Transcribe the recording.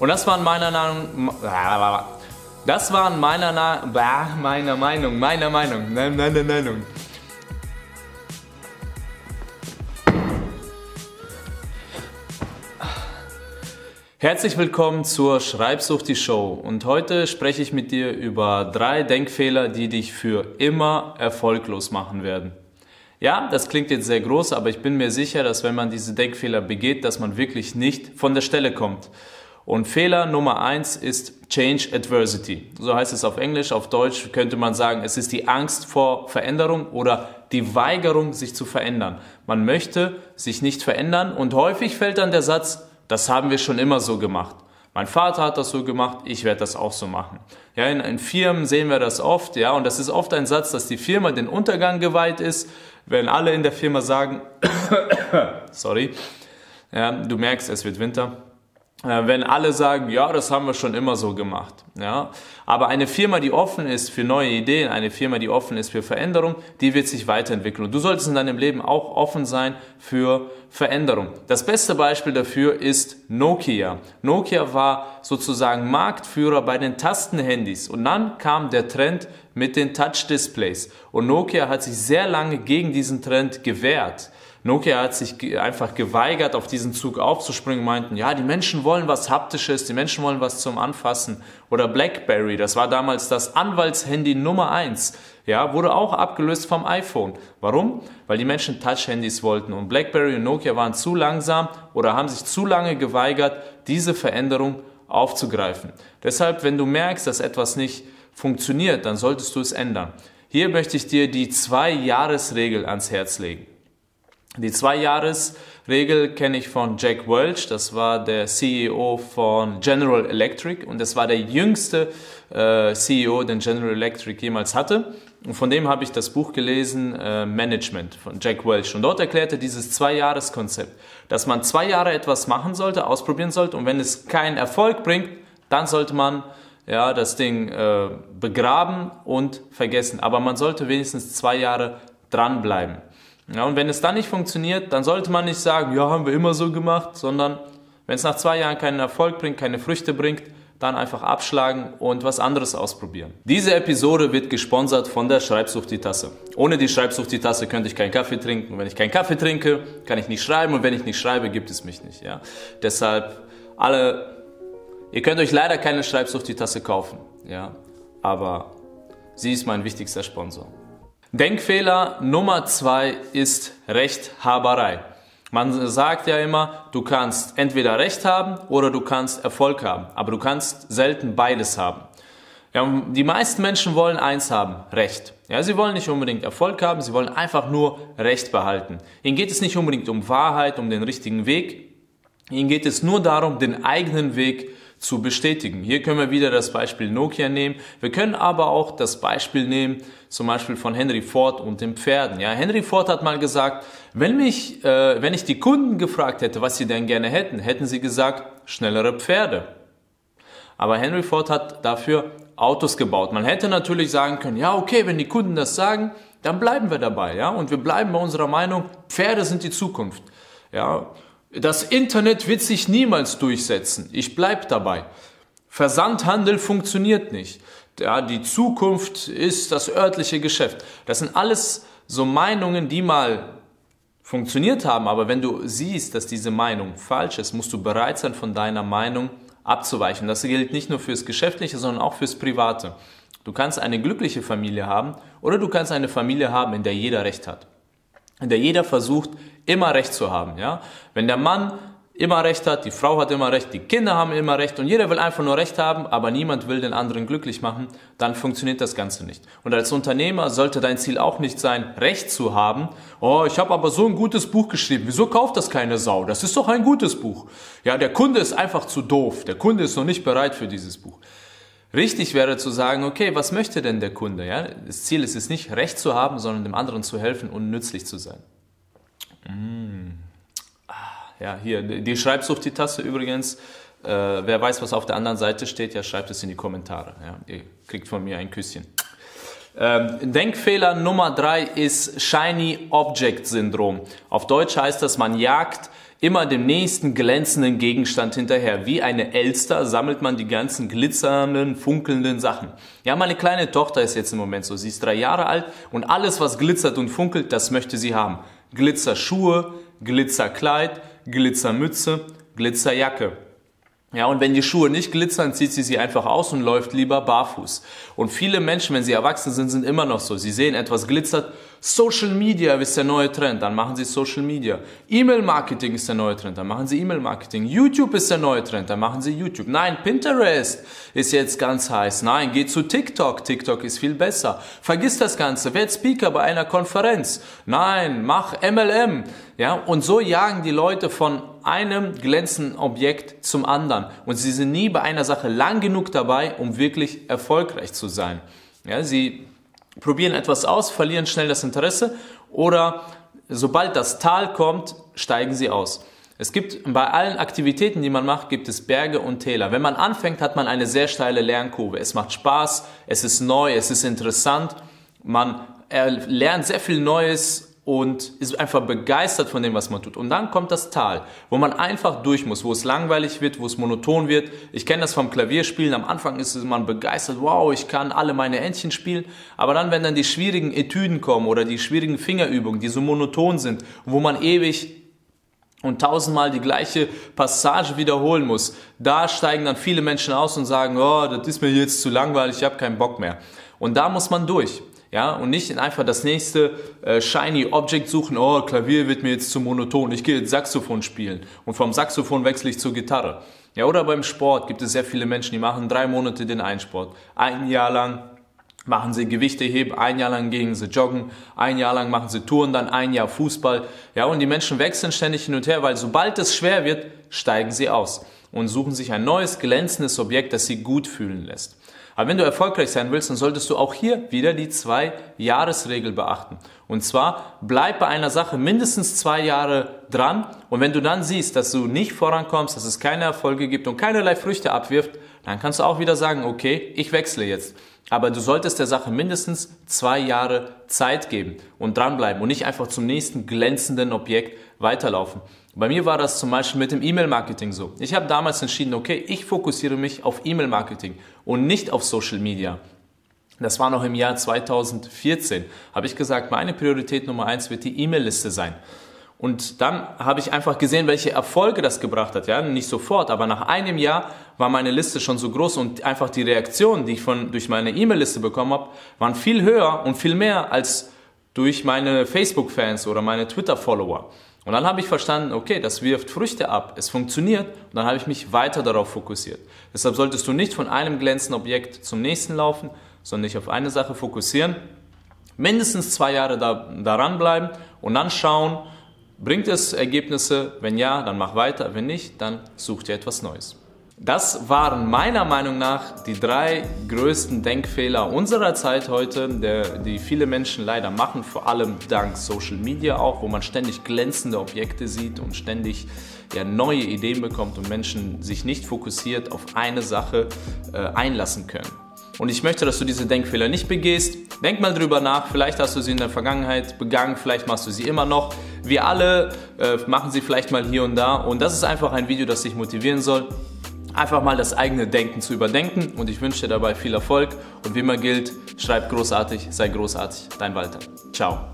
Und das waren meiner Meinung das waren meiner meiner Meinung, meiner Meinung, meiner Meinung. Herzlich willkommen zur Schreibsucht die Show und heute spreche ich mit dir über drei Denkfehler, die dich für immer erfolglos machen werden. Ja, das klingt jetzt sehr groß, aber ich bin mir sicher, dass wenn man diese Denkfehler begeht, dass man wirklich nicht von der Stelle kommt. Und Fehler Nummer eins ist Change Adversity. So heißt es auf Englisch. Auf Deutsch könnte man sagen, es ist die Angst vor Veränderung oder die Weigerung, sich zu verändern. Man möchte sich nicht verändern und häufig fällt dann der Satz, das haben wir schon immer so gemacht. Mein Vater hat das so gemacht, ich werde das auch so machen. Ja, in, in, Firmen sehen wir das oft, ja, und das ist oft ein Satz, dass die Firma den Untergang geweiht ist, wenn alle in der Firma sagen, sorry, ja, du merkst, es wird Winter, wenn alle sagen, ja, das haben wir schon immer so gemacht. Ja? Aber eine Firma, die offen ist für neue Ideen, eine Firma, die offen ist für Veränderung, die wird sich weiterentwickeln. Und du solltest in deinem Leben auch offen sein für Veränderung. Das beste Beispiel dafür ist Nokia. Nokia war sozusagen Marktführer bei den Tastenhandys. Und dann kam der Trend mit den Touch-Displays. Und Nokia hat sich sehr lange gegen diesen Trend gewehrt. Nokia hat sich einfach geweigert, auf diesen Zug aufzuspringen, meinten, ja, die Menschen wollen was Haptisches, die Menschen wollen was zum Anfassen. Oder BlackBerry, das war damals das Anwaltshandy Nummer eins, ja, wurde auch abgelöst vom iPhone. Warum? Weil die Menschen Touch-Handys wollten und BlackBerry und Nokia waren zu langsam oder haben sich zu lange geweigert, diese Veränderung aufzugreifen. Deshalb, wenn du merkst, dass etwas nicht funktioniert, dann solltest du es ändern. Hier möchte ich dir die Zwei-Jahres-Regel ans Herz legen. Die Zwei-Jahres-Regel kenne ich von Jack Welch, das war der CEO von General Electric und das war der jüngste äh, CEO, den General Electric jemals hatte. Und von dem habe ich das Buch gelesen, äh, Management von Jack Welch. Und dort erklärte dieses Zwei-Jahres-Konzept, dass man zwei Jahre etwas machen sollte, ausprobieren sollte und wenn es keinen Erfolg bringt, dann sollte man ja, das Ding äh, begraben und vergessen. Aber man sollte wenigstens zwei Jahre dranbleiben. Ja, und wenn es dann nicht funktioniert, dann sollte man nicht sagen, ja, haben wir immer so gemacht, sondern wenn es nach zwei Jahren keinen Erfolg bringt, keine Früchte bringt, dann einfach abschlagen und was anderes ausprobieren. Diese Episode wird gesponsert von der Schreibsucht die Tasse. Ohne die Schreibsucht die Tasse könnte ich keinen Kaffee trinken. Und wenn ich keinen Kaffee trinke, kann ich nicht schreiben. Und wenn ich nicht schreibe, gibt es mich nicht. Ja? Deshalb alle, ihr könnt euch leider keine Schreibsucht die Tasse kaufen. Ja? Aber sie ist mein wichtigster Sponsor. Denkfehler Nummer zwei ist Rechthaberei. Man sagt ja immer, du kannst entweder Recht haben oder du kannst Erfolg haben, aber du kannst selten beides haben. Ja, die meisten Menschen wollen eins haben, Recht. Ja, sie wollen nicht unbedingt Erfolg haben, sie wollen einfach nur Recht behalten. Ihnen geht es nicht unbedingt um Wahrheit, um den richtigen Weg. Ihnen geht es nur darum, den eigenen Weg zu bestätigen. Hier können wir wieder das Beispiel Nokia nehmen. Wir können aber auch das Beispiel nehmen, zum Beispiel von Henry Ford und den Pferden. Ja, Henry Ford hat mal gesagt, wenn mich, äh, wenn ich die Kunden gefragt hätte, was sie denn gerne hätten, hätten sie gesagt, schnellere Pferde. Aber Henry Ford hat dafür Autos gebaut. Man hätte natürlich sagen können, ja, okay, wenn die Kunden das sagen, dann bleiben wir dabei, ja, und wir bleiben bei unserer Meinung, Pferde sind die Zukunft. Ja, das Internet wird sich niemals durchsetzen. Ich bleibe dabei. Versandhandel funktioniert nicht. Ja, die Zukunft ist das örtliche Geschäft. Das sind alles so Meinungen, die mal funktioniert haben, aber wenn du siehst, dass diese Meinung falsch ist, musst du bereit sein, von deiner Meinung abzuweichen. Das gilt nicht nur fürs Geschäftliche, sondern auch fürs Private. Du kannst eine glückliche Familie haben oder du kannst eine Familie haben, in der jeder Recht hat in der jeder versucht, immer Recht zu haben. Ja? Wenn der Mann immer Recht hat, die Frau hat immer Recht, die Kinder haben immer Recht und jeder will einfach nur Recht haben, aber niemand will den anderen glücklich machen, dann funktioniert das Ganze nicht. Und als Unternehmer sollte dein Ziel auch nicht sein, Recht zu haben. Oh, ich habe aber so ein gutes Buch geschrieben. Wieso kauft das keine Sau? Das ist doch ein gutes Buch. Ja, der Kunde ist einfach zu doof. Der Kunde ist noch nicht bereit für dieses Buch. Richtig wäre zu sagen, okay, was möchte denn der Kunde? Ja? Das Ziel ist es nicht, Recht zu haben, sondern dem anderen zu helfen und nützlich zu sein. Mm. Ah, ja, hier, die Schreibsucht, die Tasse übrigens. Äh, wer weiß, was auf der anderen Seite steht, ja, schreibt es in die Kommentare. Ja? Ihr kriegt von mir ein Küsschen. Ähm, Denkfehler Nummer drei ist Shiny Object Syndrom. Auf Deutsch heißt das, man jagt immer dem nächsten glänzenden Gegenstand hinterher. Wie eine Elster sammelt man die ganzen glitzernden, funkelnden Sachen. Ja, meine kleine Tochter ist jetzt im Moment so. Sie ist drei Jahre alt und alles, was glitzert und funkelt, das möchte sie haben. Glitzerschuhe, Glitzerkleid, Glitzermütze, Glitzerjacke. Ja, und wenn die Schuhe nicht glitzern, zieht sie sie einfach aus und läuft lieber barfuß. Und viele Menschen, wenn sie erwachsen sind, sind immer noch so. Sie sehen etwas glitzert. Social Media ist der neue Trend, dann machen sie Social Media. E-Mail-Marketing ist der neue Trend, dann machen sie E-Mail-Marketing. YouTube ist der neue Trend, dann machen sie YouTube. Nein, Pinterest ist jetzt ganz heiß. Nein, geh zu TikTok. TikTok ist viel besser. Vergiss das Ganze. Werd Speaker bei einer Konferenz. Nein, mach MLM. Ja, und so jagen die Leute von einem glänzenden Objekt zum anderen. Und sie sind nie bei einer Sache lang genug dabei, um wirklich erfolgreich zu sein. Ja, sie probieren etwas aus, verlieren schnell das Interesse oder sobald das Tal kommt, steigen sie aus. Es gibt bei allen Aktivitäten, die man macht, gibt es Berge und Täler. Wenn man anfängt, hat man eine sehr steile Lernkurve. Es macht Spaß, es ist neu, es ist interessant. Man lernt sehr viel Neues und ist einfach begeistert von dem, was man tut. Und dann kommt das Tal, wo man einfach durch muss, wo es langweilig wird, wo es monoton wird. Ich kenne das vom Klavierspielen. Am Anfang ist man begeistert, wow, ich kann alle meine Entchen spielen. Aber dann, wenn dann die schwierigen Etüden kommen oder die schwierigen Fingerübungen, die so monoton sind, wo man ewig und tausendmal die gleiche Passage wiederholen muss, da steigen dann viele Menschen aus und sagen, oh, das ist mir jetzt zu langweilig, ich habe keinen Bock mehr. Und da muss man durch ja, und nicht einfach das nächste äh, shiny Object suchen, oh, Klavier wird mir jetzt zu monoton, ich gehe jetzt Saxophon spielen und vom Saxophon wechsle ich zur Gitarre. Ja, oder beim Sport gibt es sehr viele Menschen, die machen drei Monate den einen Sport, ein Jahr lang machen sie Gewichte heben, ein Jahr lang gehen sie joggen, ein Jahr lang machen sie Touren, dann ein Jahr Fußball. Ja, und die Menschen wechseln ständig hin und her, weil sobald es schwer wird, steigen sie aus und suchen sich ein neues, glänzendes Objekt, das sie gut fühlen lässt. Aber wenn du erfolgreich sein willst, dann solltest du auch hier wieder die Zwei-Jahres-Regel beachten. Und zwar bleib bei einer Sache mindestens zwei Jahre dran. Und wenn du dann siehst, dass du nicht vorankommst, dass es keine Erfolge gibt und keinerlei Früchte abwirft, dann kannst du auch wieder sagen, okay, ich wechsle jetzt. Aber du solltest der Sache mindestens zwei Jahre Zeit geben und dranbleiben und nicht einfach zum nächsten glänzenden Objekt weiterlaufen. Bei mir war das zum Beispiel mit dem E-Mail-Marketing so. Ich habe damals entschieden, okay, ich fokussiere mich auf E-Mail-Marketing und nicht auf Social Media. Das war noch im Jahr 2014. Habe ich gesagt, meine Priorität Nummer eins wird die E-Mail-Liste sein. Und dann habe ich einfach gesehen, welche Erfolge das gebracht hat. Ja, nicht sofort, aber nach einem Jahr war meine Liste schon so groß und einfach die Reaktionen, die ich von, durch meine E-Mail-Liste bekommen habe, waren viel höher und viel mehr als durch meine Facebook-Fans oder meine Twitter-Follower. Und dann habe ich verstanden, okay, das wirft Früchte ab, es funktioniert und dann habe ich mich weiter darauf fokussiert. Deshalb solltest du nicht von einem glänzenden Objekt zum nächsten laufen, sondern dich auf eine Sache fokussieren, mindestens zwei Jahre da, daran bleiben und dann schauen, bringt es Ergebnisse? Wenn ja, dann mach weiter, wenn nicht, dann such dir etwas Neues. Das waren meiner Meinung nach die drei größten Denkfehler unserer Zeit heute, der, die viele Menschen leider machen, vor allem dank Social Media auch, wo man ständig glänzende Objekte sieht und ständig ja, neue Ideen bekommt und Menschen sich nicht fokussiert auf eine Sache äh, einlassen können. Und ich möchte, dass du diese Denkfehler nicht begehst. Denk mal drüber nach. Vielleicht hast du sie in der Vergangenheit begangen, vielleicht machst du sie immer noch. Wir alle äh, machen sie vielleicht mal hier und da. Und das ist einfach ein Video, das dich motivieren soll einfach mal das eigene Denken zu überdenken und ich wünsche dir dabei viel Erfolg und wie immer gilt, schreib großartig, sei großartig, dein Walter. Ciao.